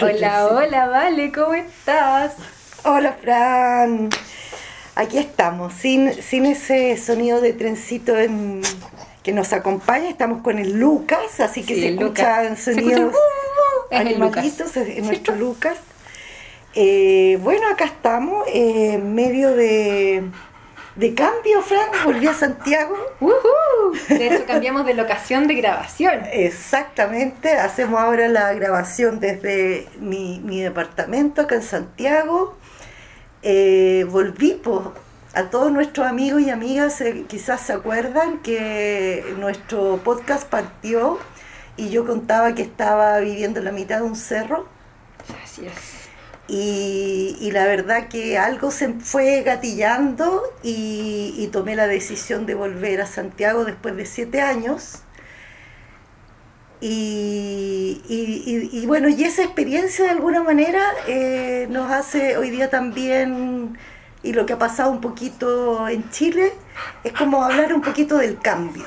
hola, hola, Vale, ¿cómo estás? Hola, Fran. Aquí estamos, sin, sin ese sonido de trencito en, que nos acompaña. Estamos con el Lucas, así que se escuchan sonidos animalitos, es nuestro Lucas. Eh, bueno, acá estamos, eh, en medio de de cambio, Fran, volví a Santiago. De hecho, cambiamos de locación de grabación. Exactamente, hacemos ahora la grabación desde mi, departamento acá en Santiago. Eh, volví a todos nuestros amigos y amigas, eh, quizás se acuerdan que nuestro podcast partió y yo contaba que estaba viviendo en la mitad de un cerro. Así es y, la verdad que algo se fue gatillando y, tomé la decisión de volver a Santiago después de siete años. Y, bueno, y esa experiencia de alguna manera eh, nos hace hoy día también, y lo que ha pasado un poquito en Chile, es como hablar un poquito del cambio.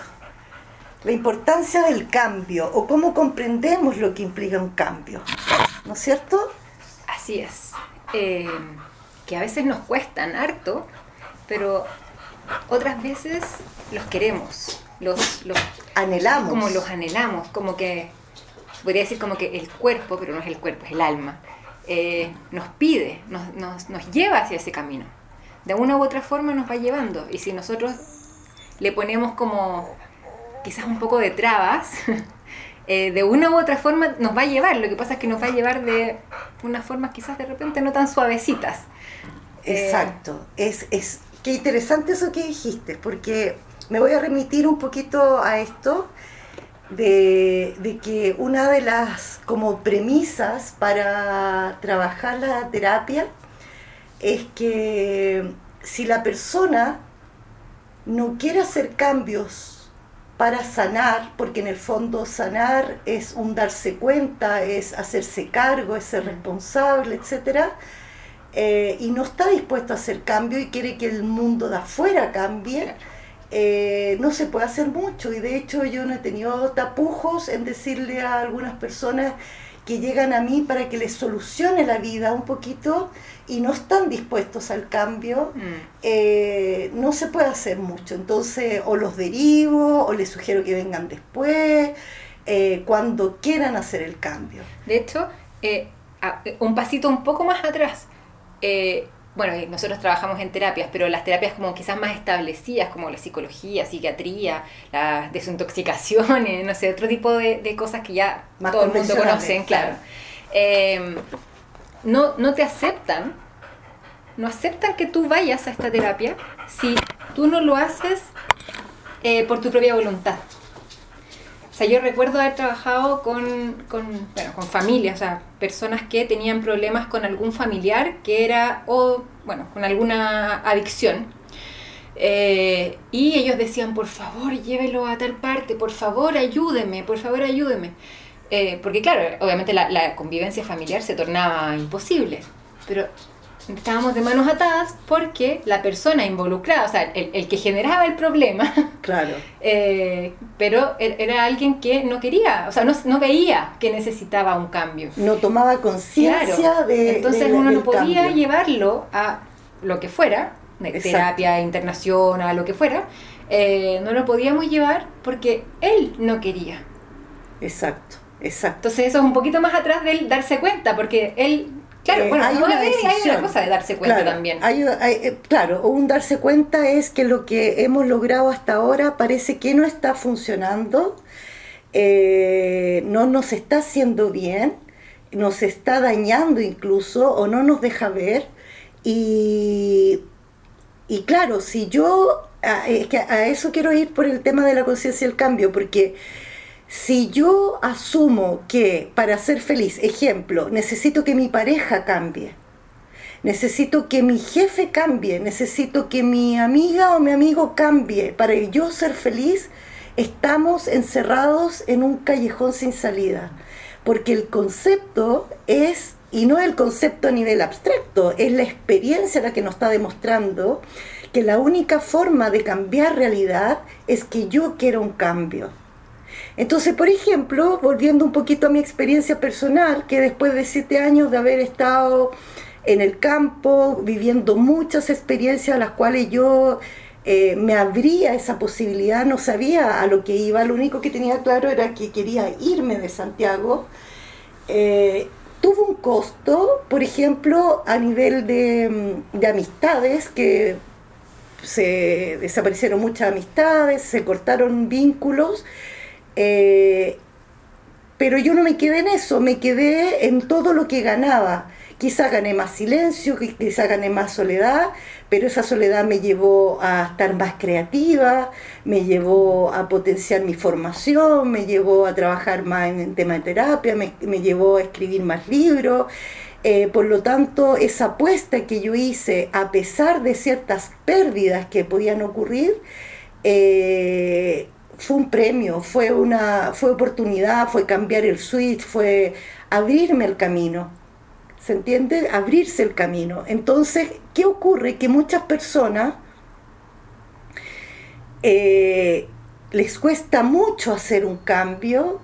La importancia del cambio o cómo comprendemos lo que implica un cambio. ¿No es cierto? Así es. Eh, que a veces nos cuestan harto, pero otras veces los queremos, los, los anhelamos. Como los anhelamos, como que, podría decir como que el cuerpo, pero no es el cuerpo, es el alma, eh, nos pide, nos, nos, nos lleva hacia ese camino. De una u otra forma nos va llevando. Y si nosotros le ponemos como quizás un poco de trabas, Eh, de una u otra forma nos va a llevar. Lo que pasa es que nos va a llevar de unas formas quizás de repente no tan suavecitas. Eh, Exacto. Es, es, qué interesante eso que dijiste, porque me voy a remitir un poquito a esto. De, de, que una de las como premisas para trabajar la terapia es que si la persona no quiere hacer cambios para sanar, porque en el fondo sanar es un darse cuenta, es hacerse cargo, es ser responsable, etc. Eh, y no está dispuesto a hacer cambio y quiere que el mundo de afuera cambie, eh, no se puede hacer mucho. Y de hecho yo no he tenido tapujos en decirle a algunas personas que llegan a mí para que les solucione la vida un poquito y no están dispuestos al cambio, mm. eh, no se puede hacer mucho. Entonces, o los derivo, o les sugiero que vengan después, eh, cuando quieran hacer el cambio. De hecho, eh, un pasito un poco más atrás. Bueno, nosotros trabajamos en terapias, pero las terapias como quizás más establecidas, como la psicología, psiquiatría, las desintoxicaciones, no sé, otro tipo de, cosas que ya todo el mundo conoce, claro no, no te aceptan, no aceptan que tú vayas a esta terapia si tú no lo haces eh, por tu propia voluntad. O sea, yo recuerdo haber trabajado con, con, bueno, con familias, o sea, personas que tenían problemas con algún familiar que era, o, bueno, con alguna adicción. Eh, y ellos decían, por favor, llévelo a tal parte, por favor, ayúdeme, por favor, ayúdeme. Eh, porque claro, obviamente la, convivencia familiar se tornaba imposible, pero estábamos de manos atadas porque la persona involucrada, o sea, el, que generaba el problema, claro. Eh, pero er, era alguien que no quería, o sea, no, veía que necesitaba un cambio. No tomaba conciencia de... Entonces uno no podía llevarlo a lo que fuera, terapia, internación, a lo que fuera, eh, no lo podíamos llevar porque él no quería. Exacto. Exacto. Entonces eso es un poquito más atrás del darse cuenta, porque él Claro, eh, bueno, hay, una hay, una cosa de darse cuenta también. Hay, eh, claro, un darse cuenta es que lo que hemos logrado hasta ahora parece que no está funcionando, eh, no nos está haciendo bien, nos está dañando incluso o no nos deja ver. Y, y claro, si yo, es que a eso quiero ir por el tema de la conciencia del cambio, porque si yo asumo que para ser feliz, ejemplo, necesito que mi pareja cambie, necesito que mi jefe cambie, necesito que mi amiga o mi amigo cambie para yo ser feliz, estamos encerrados en un callejón sin salida. Porque el concepto es, y no el concepto a nivel abstracto, es la experiencia la que nos está demostrando que la única forma de cambiar realidad es que yo quiero un cambio Entonces, por ejemplo, volviendo un poquito a mi experiencia personal, que después de siete años de haber estado en el campo, viviendo muchas experiencias a las cuales yo eh, me abría esa posibilidad, no sabía a lo que iba, lo único que tenía claro era que quería irme de Santiago. Eh, tuvo un costo, por ejemplo, a nivel mm, de amistades, que se desaparecieron muchas amistades, se cortaron vínculos, eh, pero yo no me quedé en eso, me quedé en todo lo que ganaba. Quizá gané más silencio, quizá gané más soledad, pero esa soledad me llevó a estar más creativa, me llevó a potenciar mi formación, me llevó a trabajar más en el tema de terapia, me, llevó a escribir más libros. Eh, por lo tanto, esa apuesta que yo hice, a pesar de ciertas pérdidas que podían ocurrir, eh, fue un premio, fue una fue oportunidad, fue cambiar el switch, fue abrirme el camino. ¿Se entiende? Abrirse el camino. Entonces, ¿qué ocurre? Que muchas personas eh, les cuesta mucho hacer un cambio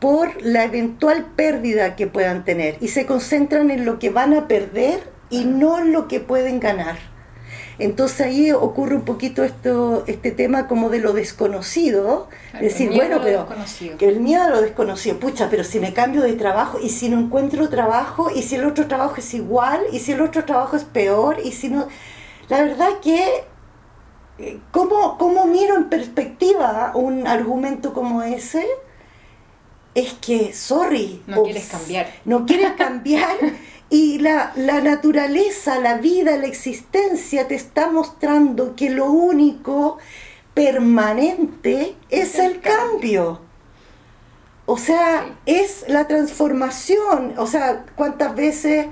por la eventual pérdida que puedan tener y se concentran en lo que van a perder y no en lo que pueden ganar. Entonces ahí ocurre un poquito esto, este tema como de lo desconocido, decir, bueno, pero que el miedo a lo desconocido, pucha, pero si me cambio de trabajo y si no encuentro trabajo y si el otro trabajo es igual y si el otro trabajo es peor y si no... La verdad que, eh, ¿cómo, cómo miro en perspectiva un argumento como ese? Es que, sorry. No quieres cambiar. No quieres cambiar. Y la, naturaleza, la vida, la existencia te está mostrando que lo único permanente es, el, cambio. O sea, es la transformación. O sea, ¿cuántas veces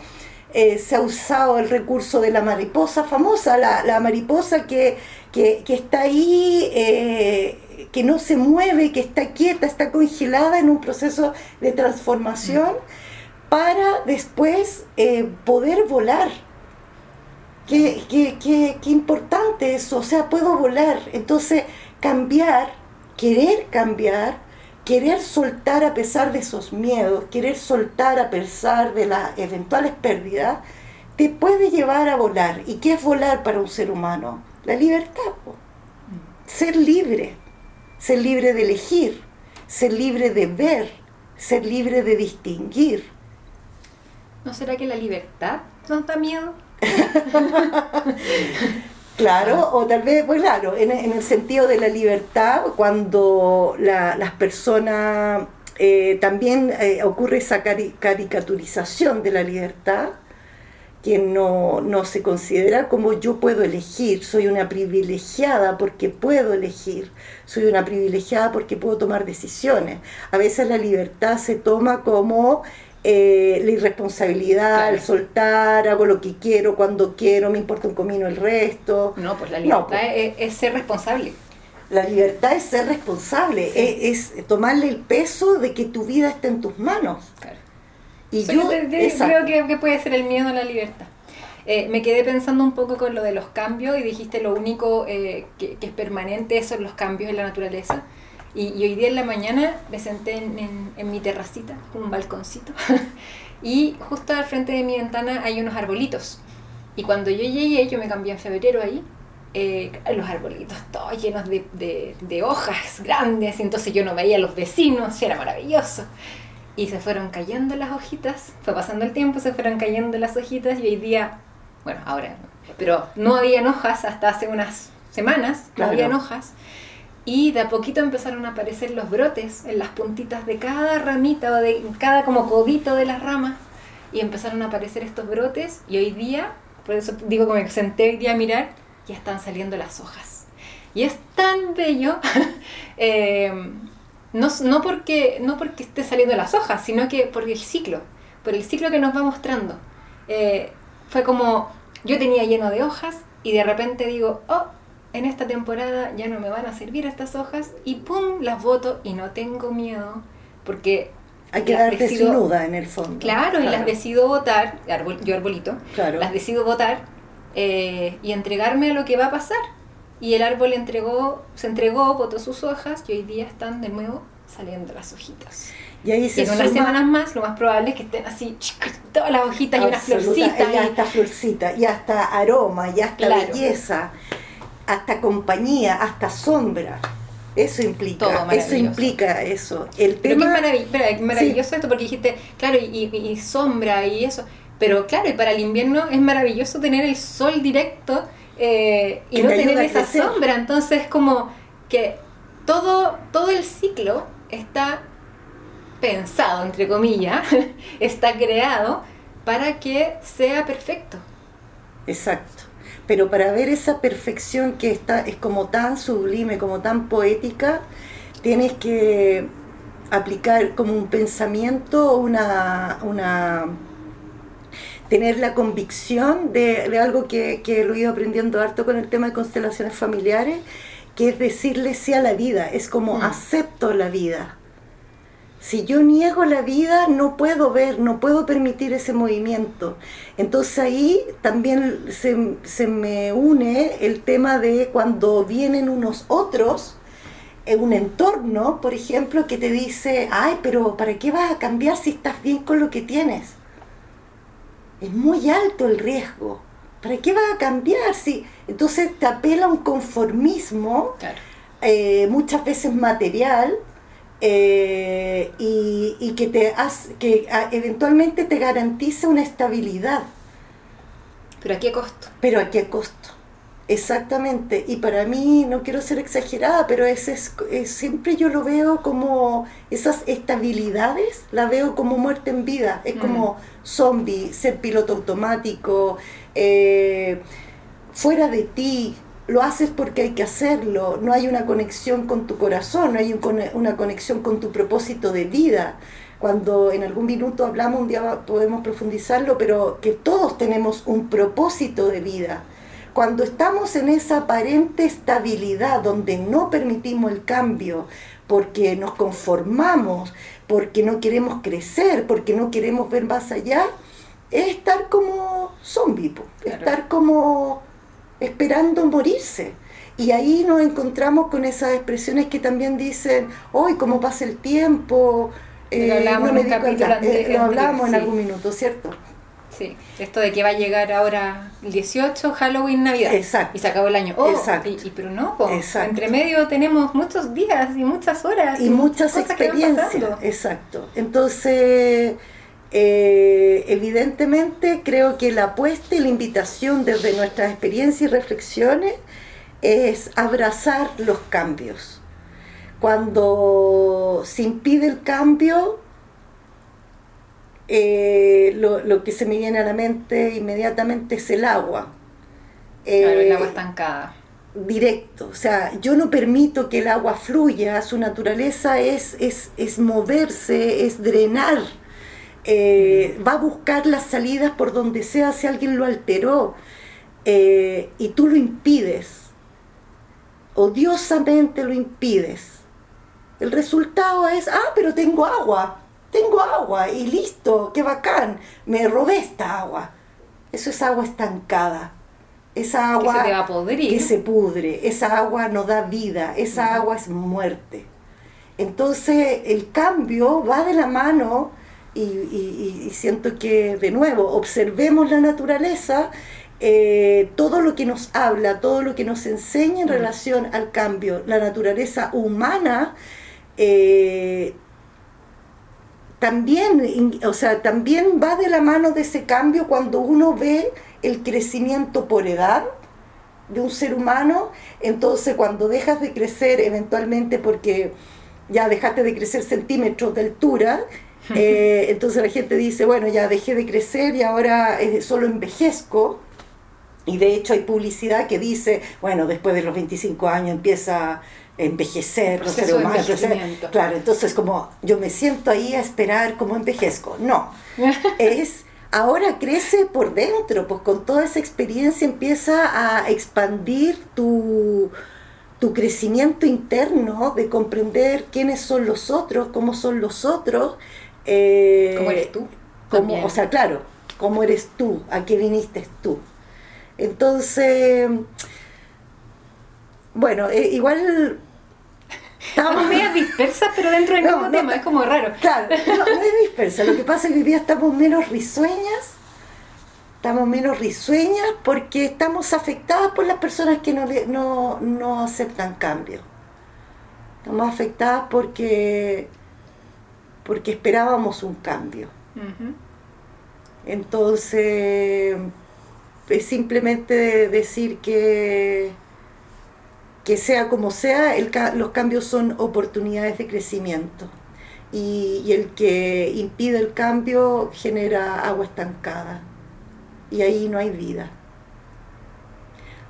eh, se ha usado el recurso de la mariposa famosa? La, mariposa que, está ahí, eh, que no se mueve, que está quieta, está congelada en un proceso de transformación para después eh, poder volar. Qué, qué, importante eso, o sea, puedo volar. Entonces, cambiar, querer cambiar, querer soltar a pesar de esos miedos, querer soltar a pesar de las eventuales pérdidas, te puede llevar a volar. ¿Y qué es volar para un ser humano? La libertad. Ser libre, ser libre de elegir, ser libre de ver, ser libre de distinguir ¿No será que la libertad nos da miedo? Claro, o tal vez, pues claro, en, el sentido de la libertad, cuando las personas, eh, también eh, ocurre esa caricaturización de la libertad, que no, no, se considera como yo puedo elegir, soy una privilegiada porque puedo elegir, soy una privilegiada porque puedo tomar decisiones. A veces la libertad se toma como eh, la irresponsabilidad, el soltar, hago lo que quiero, cuando quiero, me importa un comino el resto. No, pues la libertad pues. Es, ser responsable. La libertad es ser responsable, es, tomarle el peso de que tu vida está en tus manos. Y yo, creo que, puede ser el miedo a la libertad. Eh, me quedé pensando un poco con lo de los cambios y dijiste lo único eh, que, que, es permanente son los cambios en la naturaleza. Y, hoy día en la mañana me senté en, en, mi terracita, con un balconcito, y justo al frente de mi ventana hay unos arbolitos. Y cuando yo llegué, yo me cambié en febrero ahí, eh, los arbolitos todos llenos de, de, de, hojas grandes, y entonces yo no veía a los vecinos, y era maravilloso. Y se fueron cayendo las hojitas, fue pasando el tiempo, se fueron cayendo las hojitas, y hoy día, bueno, ahora, pero no habían hojas hasta hace unas semanas, no habían hojas. Y de a poquito empezaron a aparecer los brotes en las puntitas de cada ramita o de cada como codito de las ramas. Y empezaron a aparecer estos brotes y hoy día, por eso digo que me senté hoy día a mirar, ya están saliendo las hojas. Y es tan bello, eh, no, no, porque, no porque esté saliendo las hojas, sino que por el ciclo, por el ciclo que nos va mostrando. Eh, fue como, yo tenía lleno de hojas y de repente digo, oh, en esta temporada ya no me van a servir estas hojas y pum, las voto y no tengo miedo porque... Hay que darte desnuda en el fondo. Claro, y las decido votar, yo arbolito, las decido votar eh, y entregarme a lo que va a pasar. Y el árbol entregó, se entregó, botó sus hojas y hoy día están de nuevo saliendo las hojitas. Y ahí se y en unas semanas más, lo más probable es que estén así todas las hojitas y unas florcitas. Y hasta florcita, y hasta aroma, y hasta belleza, hasta compañía, hasta sombra. Eso implica, eso implica eso. El tema, Pero es maravilloso esto porque dijiste, claro, y, y, sombra y eso. Pero claro, y para el invierno es maravilloso tener el sol directo eh, y no tener esa sombra. Entonces, como que todo, todo el ciclo está pensado, entre comillas, está creado para que sea perfecto. Exacto. Pero para ver esa perfección que está, es como tan sublime, como tan poética, tienes que aplicar como un pensamiento, una, una tener la convicción de, algo que, que, lo he ido aprendiendo harto con el tema de constelaciones familiares, que es decirle sí a la vida, es como mm. acepto la vida. Si yo niego la vida, no puedo ver, no puedo permitir ese movimiento. Entonces ahí también se, se me une el tema de cuando vienen unos otros, en un entorno, por ejemplo, que te dice, ay, pero ¿para qué vas a cambiar si estás bien con lo que tienes? Es muy alto el riesgo. ¿Para qué vas a cambiar? Si... Entonces te apela a un conformismo, eh, muchas veces material, eh, y, que, te que eventualmente te garantiza una estabilidad. ¿Pero a qué costo? Pero a qué costo. Exactamente, y para mí, no quiero ser exagerada, pero es, es, siempre yo lo veo como esas estabilidades, la veo como muerte en vida, es como mm. zombie, ser piloto automático, eh, fuera de ti, lo haces porque hay que hacerlo, no hay una conexión con tu corazón, no hay una conexión con tu propósito de vida. Cuando en algún minuto hablamos, un día podemos profundizarlo, pero que todos tenemos un propósito de vida. Cuando estamos en esa aparente estabilidad donde no permitimos el cambio, porque nos conformamos, porque no queremos crecer, porque no queremos ver más allá, es estar como zombie, estar como esperando morirse. Y ahí nos encontramos con esas expresiones que también dicen, hoy cómo pasa el tiempo, eh, no me eh, lo hablamos en algún minuto, ¿cierto? Sí, esto de que va a llegar ahora el 18, Halloween, Navidad. Exacto. Y se acabó el año. Oh, Exacto. Y, pero no, entre medio tenemos muchos días y muchas horas. Y, muchas experiencias. Exacto. Entonces, eh, evidentemente creo que la apuesta y la invitación desde nuestras experiencias y reflexiones es abrazar los cambios. Cuando se impide el cambio, eh, lo, que se me viene a la mente inmediatamente es el agua. claro, el agua eh, estancada. Directo, o sea, yo no permito que el agua fluya, su naturaleza es, es, es moverse, es drenar eh, va a buscar las salidas por donde sea si alguien lo alteró eh, y tú lo impides, odiosamente lo impides. El resultado es, ah, pero tengo agua, tengo agua y listo, qué bacán, me robé esta agua. Eso es agua estancada. Esa agua que se, pudre, esa agua no da vida, esa agua es muerte. Entonces el cambio va de la mano y, siento que, de nuevo, observemos la naturaleza, eh, todo lo que nos habla, todo lo que nos enseña en mm. relación al cambio, la naturaleza humana, eh, también, o sea, también va de la mano de ese cambio cuando uno ve el crecimiento por edad de un ser humano, entonces cuando dejas de crecer eventualmente porque ya dejaste de crecer centímetros de altura, eh, entonces la gente dice, bueno, ya dejé de crecer y ahora eh, solo envejezco. Y de hecho hay publicidad que dice, bueno, después de los 25 años empieza a envejecer los seres humanos. Claro, entonces como yo me siento ahí a esperar cómo envejezco. No, es ahora crece por dentro, pues con toda esa experiencia empieza a expandir tu, tu crecimiento interno de comprender quiénes son los otros, cómo son los otros eh, ¿Cómo eres tú? o sea, claro, ¿cómo eres tú? ¿A qué viniste tú? Entonces, bueno, eh, igual Estamos medio dispersas, pero dentro del mismo tema, es como raro. Claro, no, no es dispersa, lo que pasa es que hoy día estamos menos risueñas, estamos menos risueñas porque estamos afectadas por las personas que no, no, no aceptan cambio. Estamos afectadas porque, porque esperábamos un cambio. Entonces, es simplemente decir que, que sea como sea, los cambios son oportunidades de crecimiento. Y, y, el que impide el cambio genera agua estancada. Y ahí no hay vida.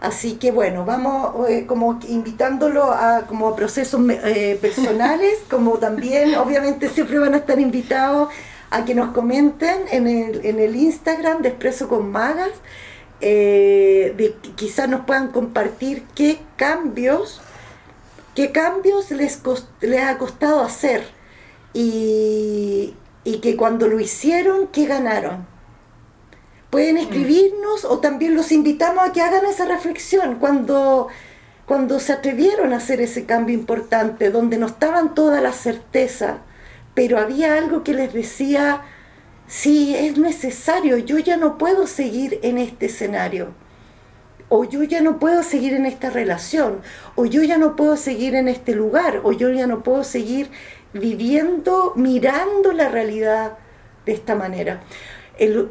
Así que bueno, vamos eh, como invitándolo a como procesos eh, personales, como también obviamente siempre van a estar invitados a que nos comenten en el, en el Instagram de Expreso con Magas, eh, de, quizás nos puedan compartir qué cambios, qué cambios les, les ha costado hacer y, y que cuando lo hicieron, ¿qué ganaron? Pueden mm. escribirnos o también los invitamos a que hagan esa reflexión cuando, cuando se atrevieron a hacer ese cambio importante, donde no estaban toda la certeza pero había algo que les decía, sí, es necesario, yo ya no puedo seguir en este escenario, o yo ya no puedo seguir en esta relación, o yo ya no puedo seguir en este lugar, o yo ya no puedo seguir viviendo, mirando la realidad de esta manera. El,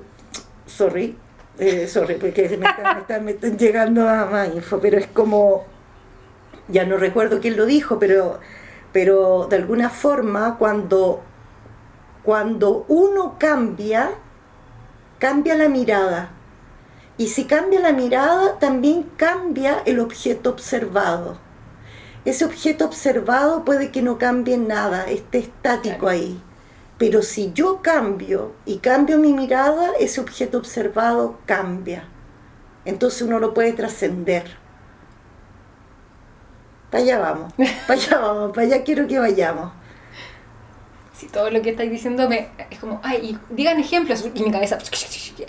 sorry, eh, sorry, porque me están, llegando a más info, pero es como, ya no recuerdo quién lo dijo, pero pero de alguna forma cuando, cuando uno cambia, cambia la mirada. Y si cambia la mirada, también cambia el objeto observado. Ese objeto observado puede que no cambie nada, esté estático ahí. Pero si yo cambio y cambio mi mirada, ese objeto observado cambia. Entonces uno lo puede trascender para allá vamos, para allá vamos, para allá quiero que vayamos. Si todo lo que estáis diciendo me, es como, ay, y digan ejemplos, y mi cabeza,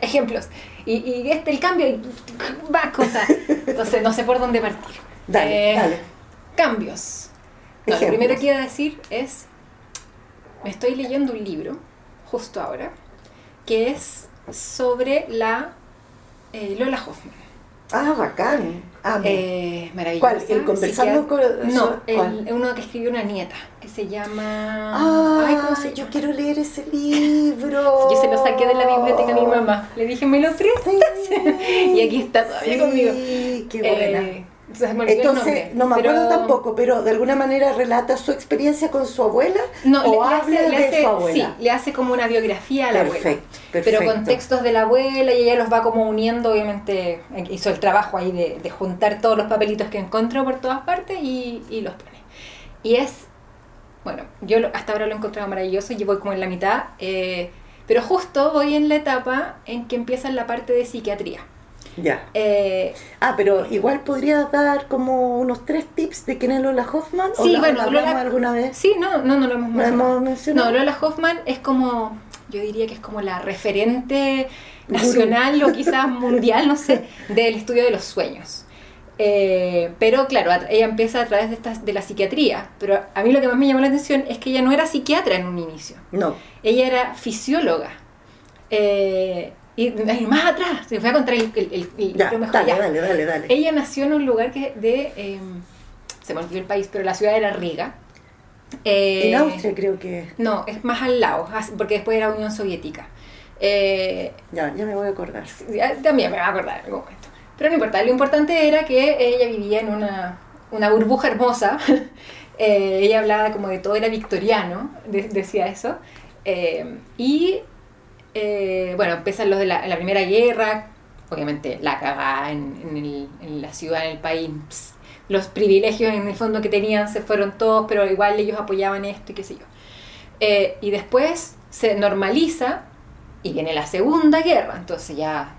ejemplos, y, y este el cambio, y va cosas. Entonces no sé por dónde partir. Dale, eh, dale. Cambios. lo primero que iba a decir es, me estoy leyendo un libro, justo ahora, que es sobre la eh, Lola Hoffman. Ah, bacán. Eh, maravilloso. ¿Cuál? ¿El conversando con.? No, el, uno que escribió una nieta, que se llama. Ah, Ay, ¿cómo se Yo quiero leer ese libro. yo se lo saqué de la biblioteca a mi mamá. Le dije, ¿me lo prestas? y aquí está todavía conmigo. qué buena. Eh, entonces, no me acuerdo tampoco, pero de alguna manera relata su experiencia con su abuela no, o le, habla hace, de su abuela. Sí, le hace como una biografía a la abuela. Pero con textos de la abuela y ella los va como uniendo, obviamente hizo el trabajo ahí de, juntar todos los papelitos que encontró por todas partes y, los pone. Y es, bueno, yo hasta ahora lo he encontrado maravilloso y voy como en la mitad, eh, pero justo voy en la etapa en que empieza la parte de psiquiatría. Ya. Eh, ah, pero igual podrías dar como unos tres tips de quién es Lola Hoffman. Sí, bueno, Lola, alguna vez? Sí, no, no, no lo hemos mencionado. No, Lola Hoffman es como, yo diría que es como la referente nacional o quizás mundial, no sé, del estudio de los sueños. Eh, pero claro, ella empieza a través de, estas, de la psiquiatría, pero a mí lo que más me llamó la atención es que ella no era psiquiatra en un inicio. No. Ella era fisióloga. Eh, y, más atrás, se fue a contar el, el, el, ya, dale, dale, dale, dale. Ella nació en un lugar que de, eh, se me olvidó el país, pero la ciudad era Riga. Eh, en Austria creo que. No, es más al lado, porque después era Unión Soviética. Eh, ya, ya me voy a acordar. También me voy a acordar en algún momento. Pero no importa, lo importante era que ella vivía en una, una burbuja hermosa. ella hablaba como de todo era victoriano, decía eso. y eh, bueno, empiezan los de la, Primera Guerra, obviamente la cagada en, la ciudad, en el país. los privilegios en el fondo que tenían se fueron todos, pero igual ellos apoyaban esto y qué sé yo. Eh, y después se normaliza y viene la Segunda Guerra, entonces ya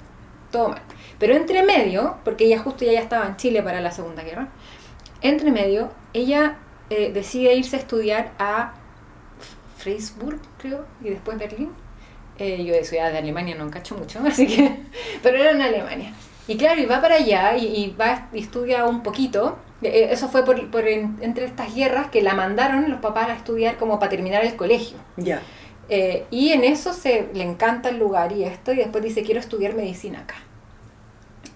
todo mal. Pero entre medio, porque ella justo ya estaba en Chile para la Segunda Guerra, entre medio ella eh, decide irse a estudiar a Freisburg, creo, y después Berlín eh, yo de ciudad de Alemania no encacho mucho, así que, pero era en Alemania. Y claro, y va para allá y, va y estudia un poquito Eh, Eso fue por, por en- entre estas guerras que la mandaron los papás a estudiar como para terminar el colegio. Ya. Eh, y en eso se le encanta el lugar y esto, y después dice, quiero estudiar medicina acá.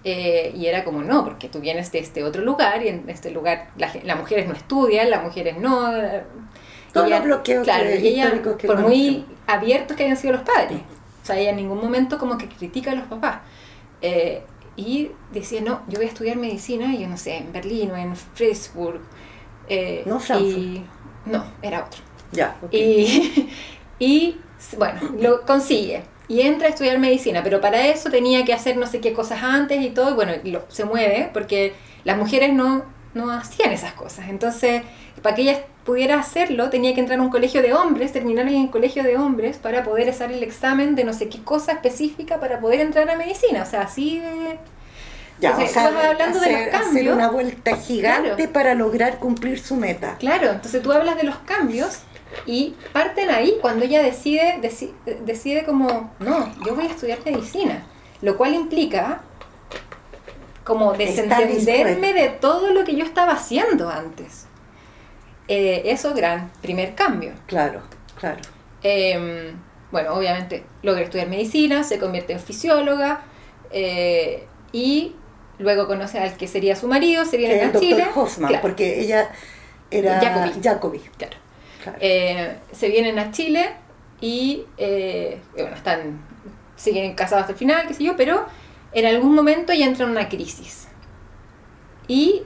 Eh, y era como, no, porque tú vienes de este otro lugar y en este lugar la ge- las mujeres no estudian, las mujeres no... Todos ella- los bloqueos claro, que- ella, que por muy abiertos que hayan sido los padres. O sea, ella en ningún momento como que critica a los papás. Eh, y decía, no, yo voy a estudiar medicina, y yo no sé, en Berlín o en Freiburg. eh, No, Frankfurt. y- no, era otro. Ya. ok. Y, y bueno, lo consigue. Y entra a estudiar medicina, pero para eso tenía que hacer no sé qué cosas antes y todo, y bueno, lo- se mueve porque las mujeres no, no hacían esas cosas. Entonces, para que ella pudiera hacerlo, tenía que entrar a un colegio de hombres, terminar en el colegio de hombres para poder hacer el examen de no sé qué cosa específica para poder entrar a medicina. O sea, así de... Ya, Entonces, o sea, hablando de los hacer, hacer cambios. una vuelta gigante Claro. para lograr cumplir su meta. Claro, entonces tú hablas de los cambios y parten ahí cuando ella decide, deci- decide como, no, yo voy a estudiar medicina, lo cual implica como desentenderme de todo lo que yo estaba haciendo antes. Eh, eso, gran primer cambio. Claro, claro. Eh, bueno, obviamente logra estudiar medicina, se convierte en fisióloga eh, y luego conoce al que sería su marido, se Que viene el a doctor Chile. Hoffman, Claro. porque ella era Jacobi. Jacobi. Claro. claro. Eh, se vienen a Chile y eh, bueno, están, siguen casados hasta el final, qué sé yo, pero en algún momento ya entra en una crisis. Y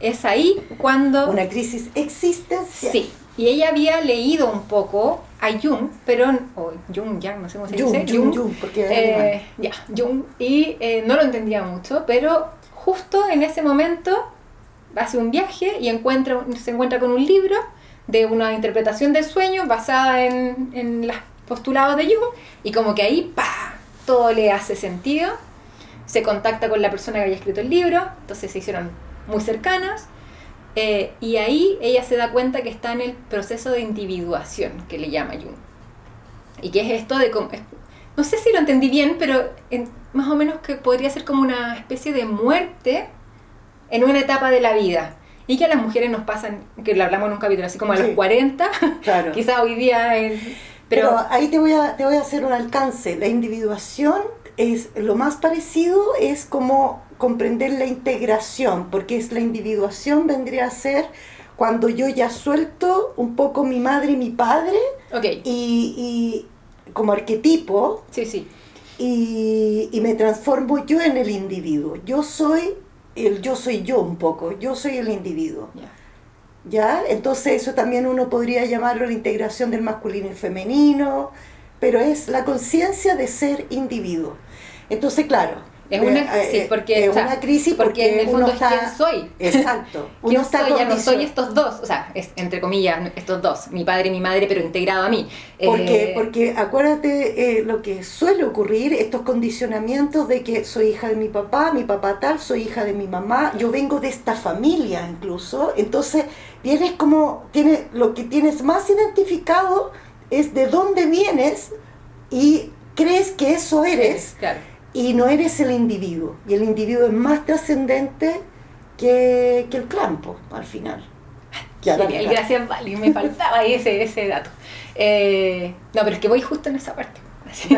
es ahí cuando... Una crisis existencial. Sí, y ella había leído un poco a Jung, pero... O Jung, Yang, no sé cómo se Jung, dice. Jung, Jung, porque Eh, ya, Jung, y eh, no lo entendía mucho, pero justo en ese momento hace un viaje y encuentra, se encuentra con un libro de una interpretación del sueño basada en, en los postulados de Jung, y como que ahí, ¡pa! todo le hace sentido. Se contacta con la persona que había escrito el libro, entonces se hicieron muy cercanas. eh, y ahí ella se da cuenta que está en el proceso de individuación que le llama Jung. Y que es esto de no sé si lo entendí bien, pero en- más o menos que podría ser como una especie de muerte en una etapa de la vida. Y que a las mujeres nos pasan, que lo hablamos en un capítulo, así como a los Sí. 40, Claro. quizás hoy día, en- Pero, pero, ahí te voy, a, te voy a hacer un alcance. La individuación es lo más parecido, es como comprender la integración, porque es la individuación vendría a ser cuando yo ya suelto un poco mi madre y mi padre ok, y, y como arquetipo sí, sí, y, y me transformo yo en el individuo. Yo soy el yo soy yo un poco, yo soy el individuo. ya. ¿Ya? Entonces eso también uno podría llamarlo la integración del masculino y femenino, pero es la conciencia de ser individuo. Entonces, claro. Es una, eh, sí, eh, porque, es o sea, una crisis porque, porque, en el fondo está... es quién soy. Exacto. Uno ¿Quién está soy? Ya no soy estos dos, o sea, es entre comillas, estos dos, mi padre y mi madre, pero integrado a mí. Porque, Eh, porque acuérdate eh, lo que suele ocurrir, estos condicionamientos de que soy hija de mi papá, mi papá tal, soy hija de mi mamá, yo vengo de esta familia incluso, entonces vienes como, tienes, lo que tienes más identificado es de dónde vienes y crees que eso eres Claro. Y no eres el individuo, y el individuo es más trascendente que, que el campo al final. Genial, gracias, Vali, me faltaba ese, ese dato. Eh, no, pero es que voy justo en esa parte.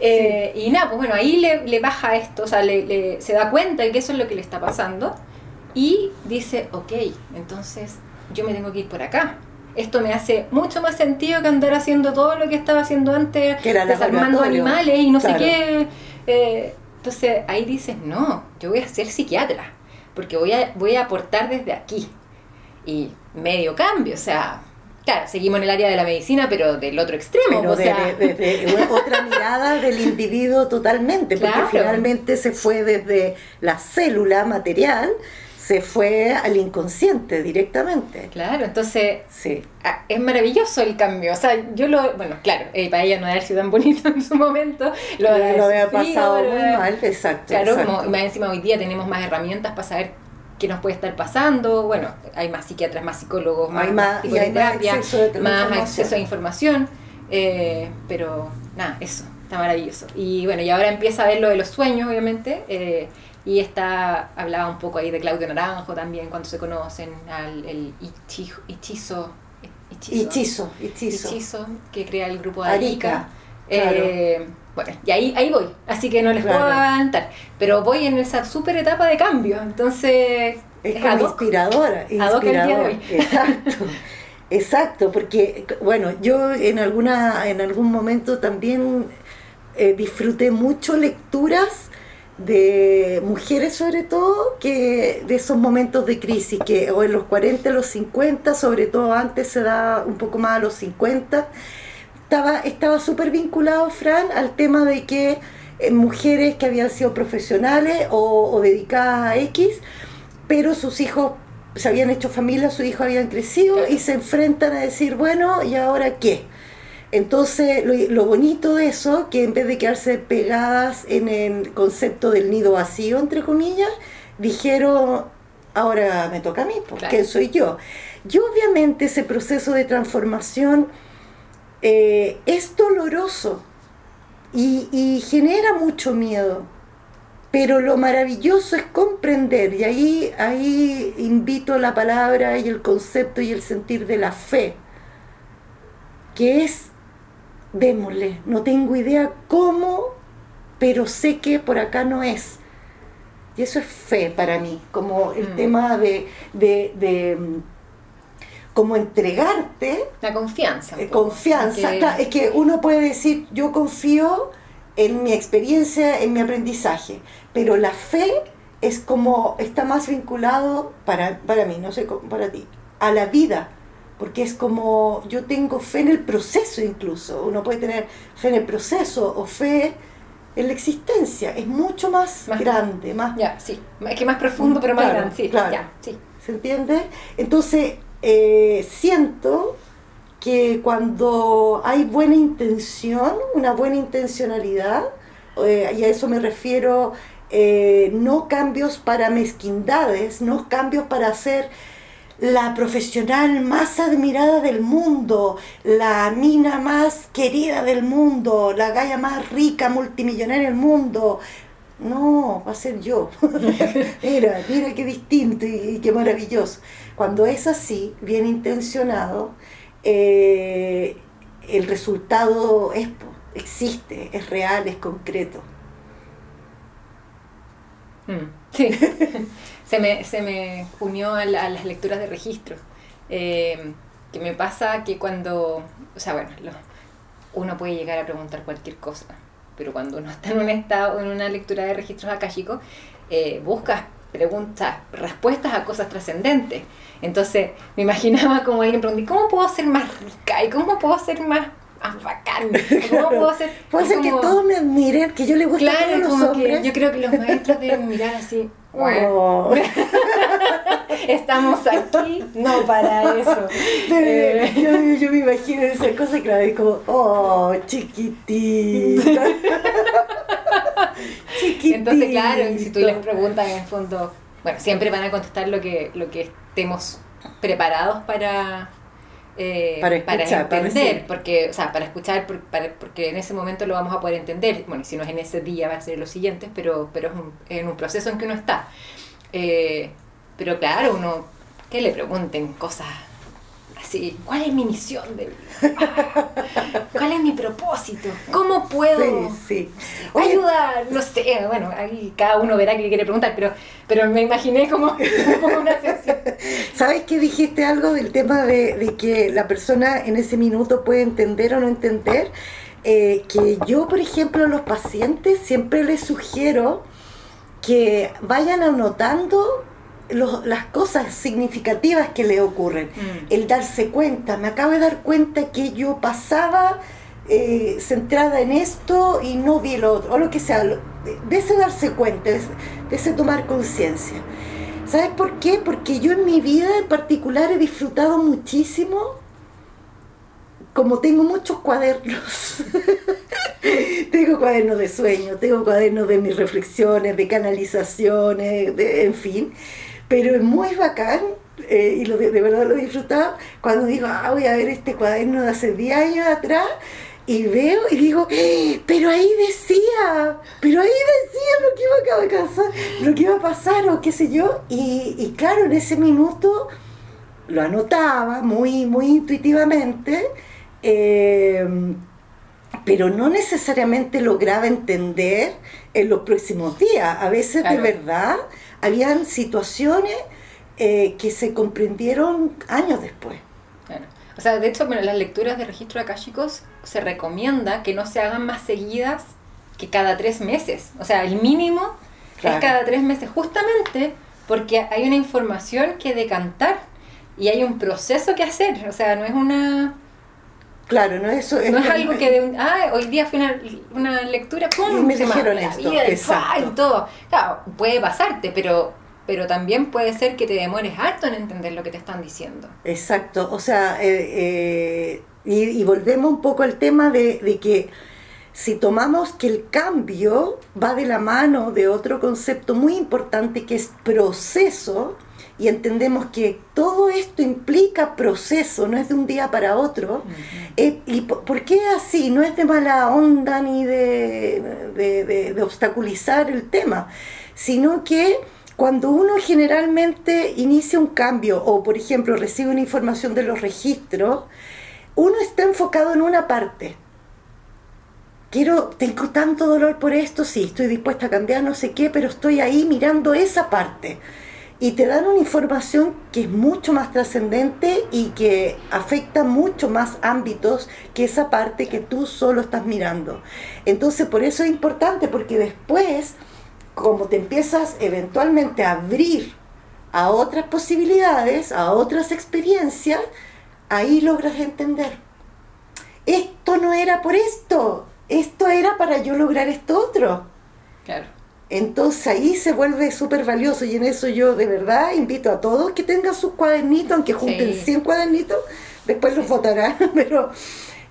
Eh, Y nada, pues bueno, ahí le, le baja esto, o sea, le, le- se da cuenta de que eso es lo que le está pasando y dice, ok, entonces yo me tengo que ir por acá. Esto me hace mucho más sentido que andar haciendo todo lo que estaba haciendo antes, Que era desarmando animales y no Claro. sé qué. Eh, entonces ahí dices, no, yo voy a ser psiquiatra, porque voy a, voy a aportar desde aquí. Y medio cambio, o sea, claro, seguimos en el área de la medicina, pero del otro extremo. pero o de, sea, de- de- de otra mirada del individuo totalmente, porque Claro. finalmente se fue desde la célula material, se fue al inconsciente directamente. Claro, entonces Sí, ah, es maravilloso el cambio. O sea, yo lo. Bueno, claro, eh, para ella no haber sido tan bonito en su momento. Lo, había pasado lo muy mal, exacto. Claro, exacto. como más encima hoy día tenemos más herramientas para saber qué nos puede estar pasando. Bueno, hay más psiquiatras, más psicólogos, más, Hay más- y más acceso de más acceso a información. eh, pero nada, eso, está maravilloso. Y bueno, y ahora empieza a ver lo de los sueños, obviamente. eh, Y está, hablaba un poco ahí de Claudio Naranjo también, cuando se conocen, al el Ichizo, Ichizo, Ichizo, que crea el grupo de Arica. Eh, bueno, y ahí, ahí voy, así que no les puedo adelantar, pero voy en esa super etapa de cambio, entonces... Es, como inspiradora, inspiradora. Exacto. Exacto, porque bueno, yo en alguna en algún momento también eh, disfruté mucho lecturas de mujeres sobre todo que de esos momentos de crisis que o en los 40 los 50 sobre todo antes se da un poco más a los 50 estaba estaba súper vinculado Fran al tema de que eh, mujeres que habían sido profesionales o, dedicadas a X pero sus hijos se habían hecho familia sus hijos habían crecido y se enfrentan a decir bueno y ahora qué entonces, lo, bonito de eso, que en vez de quedarse pegadas en el concepto del nido vacío, entre comillas, dijeron, ahora me toca a mí, porque soy yo. Y obviamente ese proceso de transformación eh, es doloroso y, y genera mucho miedo. Pero lo maravilloso es comprender, y ahí, ahí invito la palabra y el concepto y el sentir de la fe, que es démosle, no tengo idea cómo, pero sé que por acá no es. Y eso es fe para mí, como el mm. tema de, de, de como entregarte. La confianza. Eh, confianza. es que uno puede decir, yo confío en mi experiencia, en mi aprendizaje, pero la fe es como, está más vinculado para, para mí, no sé, para ti, a la vida porque es como yo tengo fe en el proceso incluso, uno puede tener fe en el proceso o fe en la existencia, es mucho más, grande, más... Ya, sí, es que más profundo pero más grande, sí, claro. sí. ¿Se entiende? Entonces, eh, siento que cuando hay buena intención, una buena intencionalidad, eh, y a eso me refiero, eh, no cambios para mezquindades, no cambios para hacer la profesional más admirada del mundo, la mina más querida del mundo, la galla más rica, multimillonaria del mundo. No, va a ser yo. mira, mira qué distinto y, qué maravilloso. Cuando es así, bien intencionado, eh, el resultado es, existe, es real, es concreto. Mm, sí. se me, se me unió a, las lecturas de registro. Eh, que me pasa que cuando, o sea, bueno, uno puede llegar a preguntar cualquier cosa, pero cuando uno está en un estado, en una lectura de registros akáshicos, eh, buscas preguntas, respuestas a cosas trascendentes. Entonces me imaginaba como alguien preguntó, ¿cómo puedo ser más rica? ¿Y cómo puedo ser más bacán. ¿Cómo puedo ser? Puede ser que todos me admiren, que yo le guste claro, a todos los hombres. Que yo creo que los maestros deben mirar así. Oh. Estamos aquí, no para eso. Eh. Yo, yo, me imagino esa cosa, claro, es como, oh, chiquitita. chiquitita. Entonces, claro, si tú les preguntas en el fondo, bueno, siempre van a contestar lo que, lo que estemos preparados para, eh, para, escuchar, para entender, porque, o sea, para escuchar, porque en ese momento lo vamos a poder entender. Bueno, si no es en ese día, va a ser los siguientes, pero, pero es un, en un proceso en que uno está. Eh, pero claro, uno, que le pregunten cosas así, ¿cuál es mi misión de ¿Cuál es mi propósito? ¿Cómo puedo ayudar? No sé, bueno, ahí cada uno verá qué quiere preguntar, pero, pero me imaginé como, una sesión. ¿Sabes que dijiste algo del tema de, que la persona en ese minuto puede entender o no entender? Eh, que yo, por ejemplo, a los pacientes siempre les sugiero que vayan anotando las cosas significativas que le ocurren. Mm. El darse cuenta, me acabo de dar cuenta que yo pasaba eh, centrada en esto y no vi lo otro, o lo que sea, de, ese darse cuenta, de, ese tomar conciencia. ¿Sabes por qué? Porque yo en mi vida en particular he disfrutado muchísimo, como tengo muchos cuadernos. tengo cuadernos de sueño, tengo cuadernos de mis reflexiones, de canalizaciones, de, en fin pero es muy bacán eh, y lo de, verdad lo he disfrutado cuando digo, ah, voy a ver este cuaderno de hace 10 años atrás y veo y digo, ¡Eh! pero ahí decía, pero ahí decía lo que iba a pasar, lo que iba a pasar o qué sé yo. Y, y claro, en ese minuto lo anotaba muy, muy intuitivamente, eh, pero no necesariamente lograba entender en los próximos días. A veces de verdad habían situaciones eh, que se comprendieron años después. O sea, de hecho, bueno, las lecturas de registro akashicos se recomienda que no se hagan más seguidas que cada tres meses. O sea, el mínimo es cada tres meses, justamente porque hay una información que decantar y hay un proceso que hacer. O sea, no es una... Claro, no es, no es algo que de un, ah, hoy día fui una, una lectura, ¡pum! Y me dijeron esto, y todo. Claro, puede pasarte, pero pero también puede ser que te demores harto en entender lo que te están diciendo. Exacto, o sea, eh, eh, y, volvemos un poco al tema de, de, que si tomamos que el cambio va de la mano de otro concepto muy importante que es proceso, y entendemos que todo esto implica proceso, no es de un día para otro. Eh, ¿Y por, qué así? No es de mala onda ni de, de, de obstaculizar el tema, sino que cuando uno generalmente inicia un cambio o, por ejemplo, recibe una información de los registros, uno está enfocado en una parte. Quiero, tengo tanto dolor por esto, sí, estoy dispuesta a cambiar, no sé qué, pero estoy ahí mirando esa parte. Y te dan una información que es mucho más trascendente y que afecta mucho más ámbitos que esa parte que tú solo estás mirando. Entonces, por eso es importante, porque después como te empiezas eventualmente a abrir a otras posibilidades, a otras experiencias, ahí logras entender. Esto no era por esto, esto era para yo lograr esto otro. Claro. Entonces ahí se vuelve súper valioso y en eso yo de verdad invito a todos que tengan sus cuadernitos, aunque junten 100 cuadernitos, después los votarán, pero,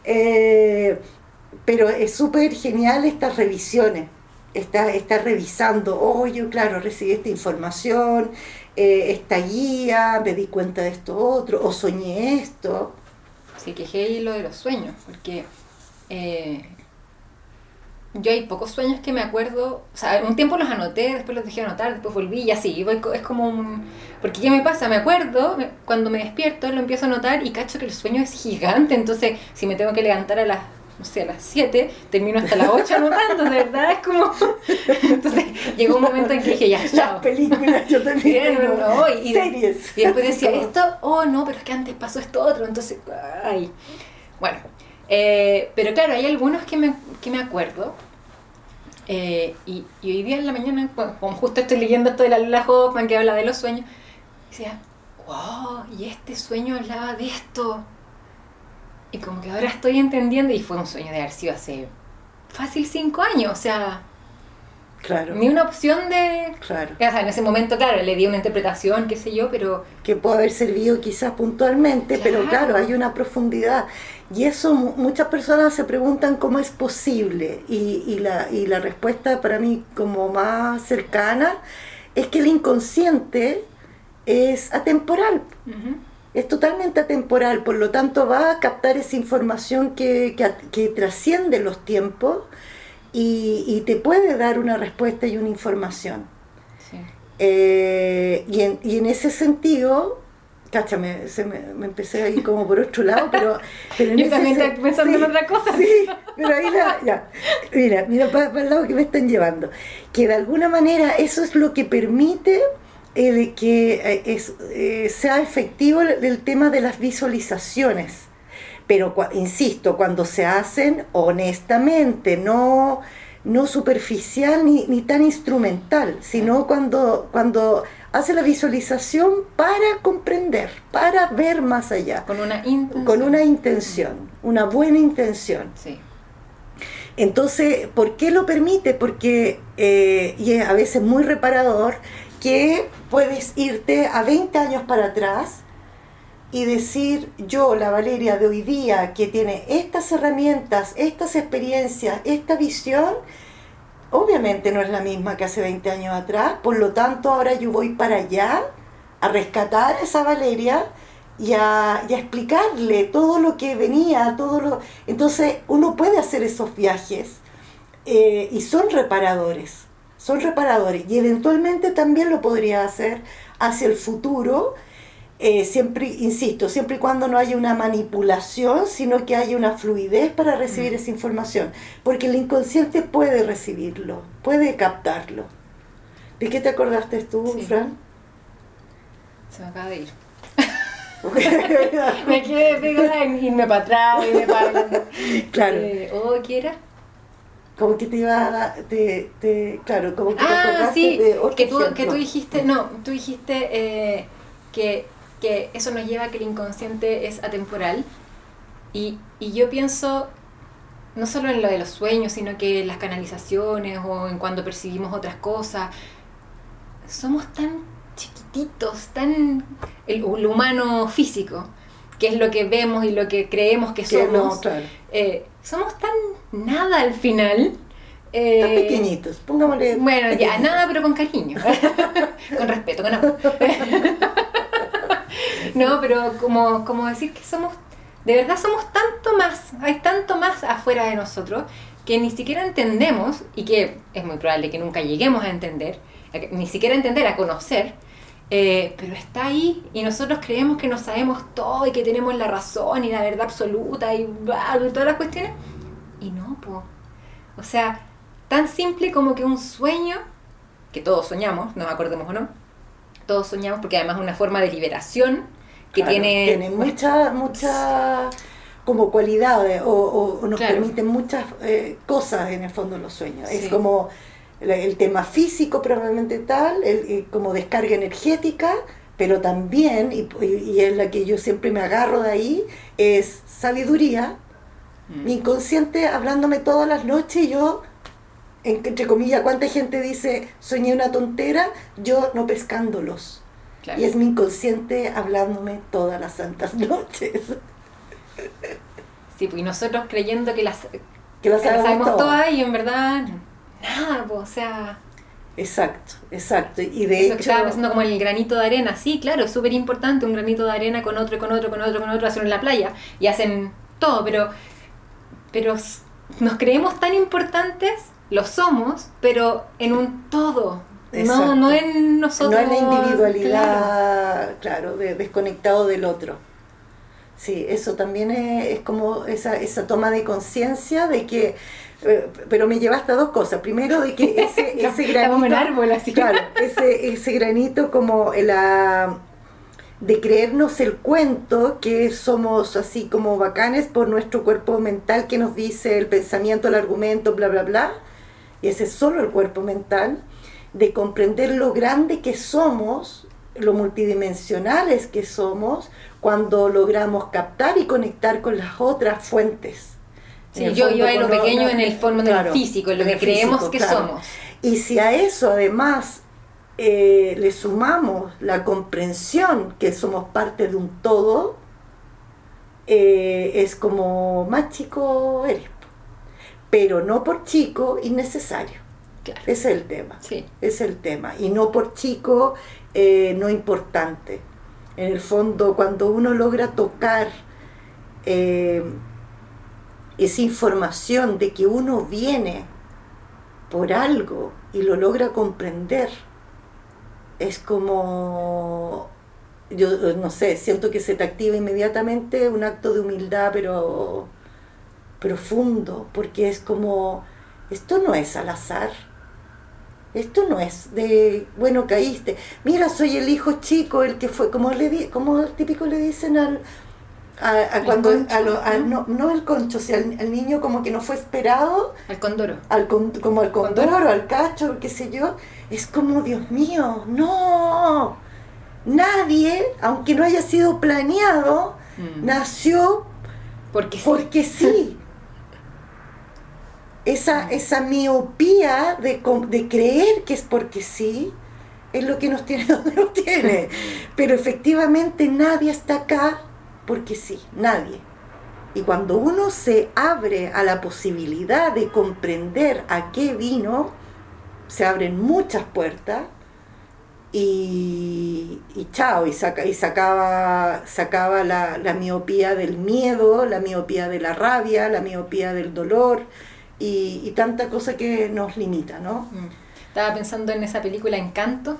eh, pero es súper genial estas revisiones está, está revisando, oh, yo claro, recibí esta información, eh, esta guía, me di cuenta de esto otro, o soñé esto. Sí, que lo de los sueños, porque eh, yo hay pocos sueños que me acuerdo, o sea, un tiempo los anoté, después los dejé anotar, después volví y así, es como un... Porque ¿qué me pasa? Me acuerdo, cuando me despierto lo empiezo a anotar y cacho que el sueño es gigante, entonces si me tengo que levantar a las no sé, a las 7, termino hasta las 8 anotando, de verdad, es como... Entonces llegó un momento en que dije, ya, chao. Las películas, yo también. y, series. Y después decía, esto, oh no, pero es que antes pasó esto otro, entonces, ay. Bueno, eh, pero claro, hay algunos que me, que me acuerdo. Eh, y, y, hoy día en la mañana, como justo estoy leyendo esto de la Lula Hoffman que habla de los sueños, decía, wow, y este sueño hablaba de esto. Y como que ahora estoy entendiendo, y fue un sueño de haber sido hace fácil cinco años, o sea, Claro. Ni una opción de... Claro. O sea, en ese momento, claro, le di una interpretación, qué sé yo, pero... Que puede haber servido quizás puntualmente, pero claro, hay una profundidad. Y eso muchas personas se preguntan cómo es posible. Y, y, la, y la respuesta para mí como más cercana es que el inconsciente es atemporal es totalmente atemporal, por lo tanto va a captar esa información que, trasciende los tiempos y, te puede dar una respuesta y una información. Eh, y, en, ese sentido, cacha, me, me, empecé a ir como por otro lado, pero... pero Yo también estoy pensando en otra cosa. Sí, pero ahí ya, mira, mira para el lado que me están llevando. Que de alguna manera eso es lo que permite eh, de que es, eh, sea efectivo el, tema de las visualizaciones. Pero, insisto, cuando se hacen honestamente, no, no superficial ni, ni tan instrumental, sino cuando, cuando hace la visualización para comprender, para ver más allá. Con una intención. Con una intención, una buena intención. Sí. Entonces, ¿por qué lo permite? Porque, y es a veces muy reparador, que puedes irte a 20 años para atrás y decir yo, la Valeria de hoy día, que tiene estas herramientas, estas experiencias, esta visión, obviamente no es la misma que hace 20 años atrás, por lo tanto ahora yo voy para allá a rescatar a esa Valeria y a, explicarle todo lo que venía, todo lo... Entonces uno puede hacer esos viajes eh, y son reparadores, son reparadores y eventualmente también lo podría hacer hacia el futuro, eh, siempre, insisto, siempre y cuando no haya una manipulación, sino que haya una fluidez para recibir mm. esa información, porque el inconsciente puede recibirlo, puede captarlo. ¿De qué te acordaste tú, Fran? Se me acaba de ir. me quedé pegada en irme para atrás, irme para Claro. Eh, ¿O oh, qué era? Como que te iba a... Te, te, claro, como que ah, te sí, de que tú, que tú dijiste, no, tú dijiste eh, que, que eso nos lleva a que el inconsciente es atemporal. Y, y yo pienso no solo en lo de los sueños, sino que en las canalizaciones o en cuando percibimos otras cosas. Somos tan chiquititos, tan el, humano físico, que es lo que vemos y lo que creemos que somos. Eh, somos tan nada al final. Eh, tan pequeñitos, pongámosle. Bueno, ya, nada, pero con cariño. con respeto, con amor. no, pero como, como decir que somos. De verdad somos tanto más, hay tanto más afuera de nosotros que ni siquiera entendemos y que es muy probable que nunca lleguemos a entender, ni siquiera entender, a conocer, eh, pero está ahí y nosotros creemos que no sabemos todo y que tenemos la razón y la verdad absoluta y, todas las cuestiones. Y no, po. O sea, tan simple como que un sueño, que todos soñamos, nos acordemos o no, todos soñamos porque además es una forma de liberación que tiene... Tiene muchas, mucha como cualidades o, nos permiten muchas eh, cosas en el fondo los sueños. Es como el tema físico probablemente tal, el, como descarga energética, pero también, y, y, es la que yo siempre me agarro de ahí, es sabiduría. Mm. Mi inconsciente hablándome todas las noches yo, entre comillas, ¿cuánta gente dice soñé una tontera? Yo no pescándolos. Y es mi inconsciente hablándome todas las santas noches. Sí, pues y nosotros creyendo que las, que las sabemos todas y en verdad nada, o sea... Exacto, exacto. Y de Eso que estaba pensando como el granito de arena, sí, claro, es súper importante un granito de arena con otro, con otro, con otro, con otro, hacen en la playa y hacen todo, pero, pero nos creemos tan importantes, lo somos, pero en un todo, no, no en nosotros. No en la individualidad, claro, desconectado del otro. Sí, eso también es, es como esa, esa toma de conciencia de que eh, pero me llevaste a dos cosas. Primero, de que ese, ese granito. Claro, ese, ese granito como la de creernos el cuento que somos así como bacanes por nuestro cuerpo mental que nos dice el pensamiento, el argumento, bla, bla, bla. Y ese es solo el cuerpo mental. De comprender lo grande que somos, lo multidimensionales que somos, cuando logramos captar y conectar con las otras fuentes Sí, yo, yo lo pequeño en el fondo claro, físico, en lo que creemos que somos. Y si a eso además eh, le sumamos la comprensión que somos parte de un todo, eh, es como más chico eres. Pero no por chico innecesario. Claro. Ese es el tema. Sí. Es el tema. Y no por chico eh, no importante. En el fondo, cuando uno logra tocar esa información de que uno viene por algo y lo logra comprender, es como, yo no sé, siento que se te activa inmediatamente un acto de humildad, pero profundo, porque es como, esto no es al azar. Esto no es de, bueno, caíste. Mira, soy el hijo chico, el que fue, como, le como típico le dicen al, a, cuando ¿no? ¿no? el concho, o sea, el, niño como que no fue esperado. Al condoro. Al como al condoro, al cacho, qué sé yo. Es como, Dios mío, no. Nadie, aunque no haya sido planeado, mm. nació porque sí. Porque sí. Esa, esa miopía de, de creer que es porque sí, es lo que nos tiene donde nos tiene. Pero efectivamente nadie está acá porque sí, nadie. Y cuando uno se abre a la posibilidad de comprender a qué vino, se abren muchas puertas y, y chao, y, saca, y sacaba, sacaba la, la, miopía del miedo, la miopía de la rabia, la miopía del dolor y, y tanta cosa que nos limita, ¿no? Mm. Estaba pensando en esa película Encanto,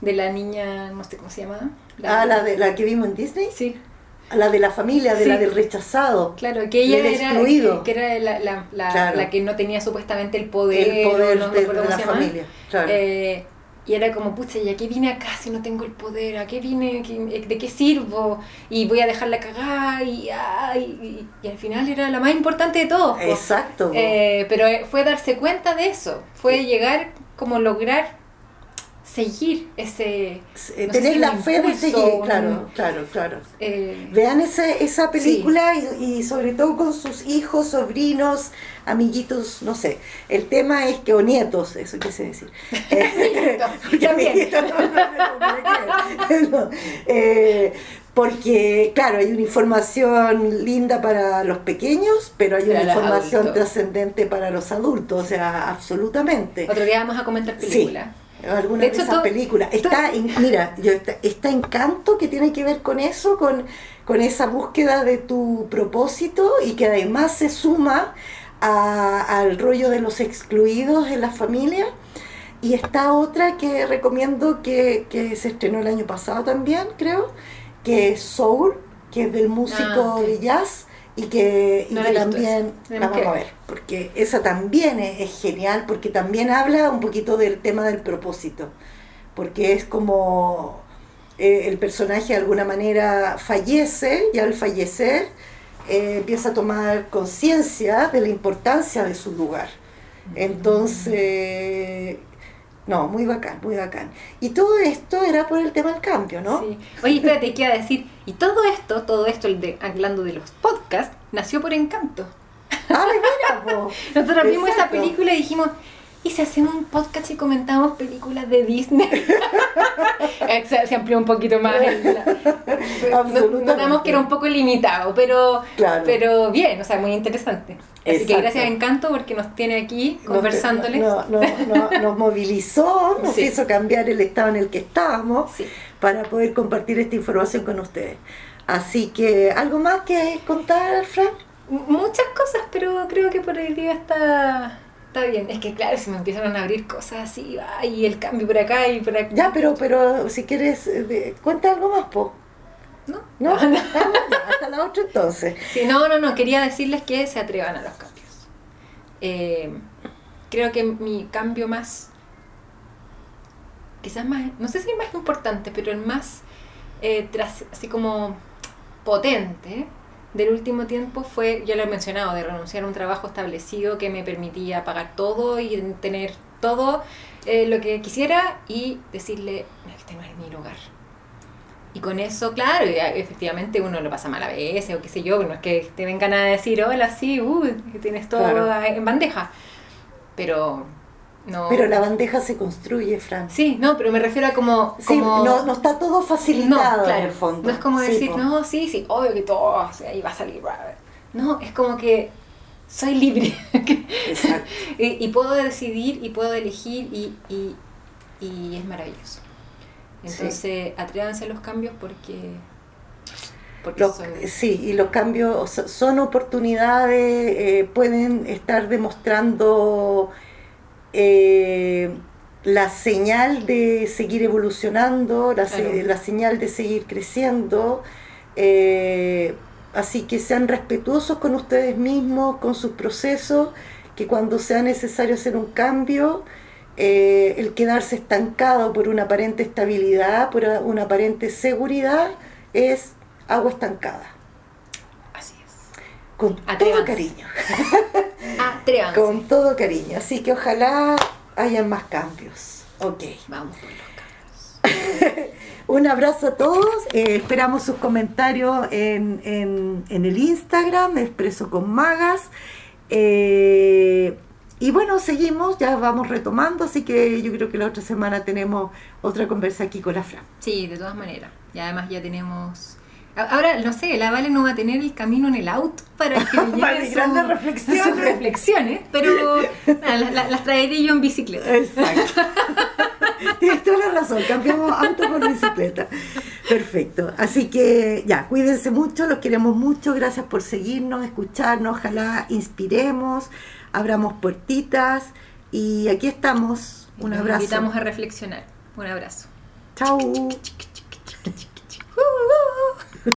de la niña, no sé cómo se llama. ah, la, de, la que vimos en Disney. Sí. La de la familia, de la del rechazado. Claro, que ella era, excluido. Que, era la, la, la, la, que no tenía supuestamente el poder, el poder de, la familia. Claro. Eh, y era como, pucha, ¿y a qué vine acá si no tengo el poder? ¿A qué vine? ¿De qué sirvo? Y voy a dejarla cagar. Y, y, y, al final era la más importante de todos. Exacto. Eh, pero fue darse cuenta de eso. Fue llegar como lograr seguir ese... Eh, tener la fe de seguir, claro, claro, claro. Eh, Vean ese, esa película y, y, sobre todo con sus hijos, sobrinos, amiguitos, no sé. El tema es que, o nietos, eso quise decir. porque, claro, hay una información linda para los pequeños, pero hay una información trascendente para los adultos, o sea, absolutamente. Otro día vamos a comentar películas alguna de, esas películas. Está, mira, yo, está, Encanto que tiene que ver con eso, con, con esa búsqueda de tu propósito y que además se suma al rollo de los excluidos en la familia. Y está otra que recomiendo que, que, se estrenó el año pasado también, creo, que es Soul, que es del músico ah, de jazz y que, también la vamos a ver, porque esa también es, genial, porque también habla un poquito del tema del propósito, porque es como eh, el personaje de alguna manera fallece y al fallecer eh, empieza a tomar conciencia de la importancia de su lugar. Mm. Entonces, no, muy bacán, muy bacán. Y todo esto era por el tema del cambio, ¿no? Sí. Oye, espérate, ¿qué iba a decir? Y todo esto, todo esto, el de, hablando de los podcasts, nació por encanto. Ah, mira, Nosotros vimos esa película y dijimos, ¿y si hacemos un podcast y comentamos películas de Disney? se, amplió un poquito más. Notamos que era un poco limitado, pero, pero bien, o sea, muy interesante. Así que gracias Encanto porque nos tiene aquí conversándole. No, no, nos movilizó, nos hizo cambiar el estado en el que estábamos para poder compartir esta información con ustedes. Así que, ¿algo más que contar, Fran? Muchas cosas, pero creo que por el día está está bien. Es que claro, se me empiezan a abrir cosas así, y el cambio por acá y por acá. Ya, pero, pero si quieres, eh, cuenta algo más, po. ¿No? ¿No? hasta la otra entonces. Sí, no, no, no, quería decirles que se atrevan a los cambios. Eh, creo que mi cambio más, quizás más, no sé si el más importante, pero el más, eh, tras, así como potente, del último tiempo fue, ya lo he mencionado, de renunciar a un trabajo establecido que me permitía pagar todo y tener todo eh, lo que quisiera y decirle, este no es mi lugar. Y con eso, claro, efectivamente uno lo pasa mal a veces o qué sé yo, no es que te vengan a decir, hola, sí, uh, que tienes todo en bandeja. Pero pero la bandeja se construye, Fran. Sí, no, pero me refiero a como... Sí, no, no está todo facilitado en el fondo. No es como decir, no, sí, sí, obvio que todo, ahí va a salir. No, es como que soy libre. Exacto. y, puedo decidir y puedo elegir y, y, y es maravilloso. Entonces, atrévanse a los cambios porque... porque Sí, y los cambios son oportunidades, eh, pueden estar demostrando eh, la señal de seguir evolucionando, la, la señal de seguir creciendo. Eh, así que sean respetuosos con ustedes mismos, con sus procesos, que cuando sea necesario hacer un cambio, eh, el quedarse estancado por una aparente estabilidad, por una aparente seguridad, es agua estancada. Así es. Con todo cariño. Con todo cariño. Así que ojalá hayan más cambios. Ok. Vamos con los cambios. Un abrazo a todos. Eh, esperamos sus comentarios en, en, el Instagram, Expreso con Magas. Eh, y bueno, seguimos, ya vamos retomando, así que yo creo que la otra semana tenemos otra conversa aquí con la Fran. Sí, de todas maneras. Y además ya tenemos Ahora, no sé, la Vale no va a tener el camino en el auto para que me grandes reflexiones. reflexiones, pero las traeré yo en bicicleta. Exacto. tienes toda la razón, cambiamos auto por bicicleta. Perfecto. Así que ya, cuídense mucho, los queremos mucho, gracias por seguirnos, escucharnos, ojalá inspiremos, abramos puertitas y aquí estamos. Un abrazo. invitamos a reflexionar. Un abrazo. Chao.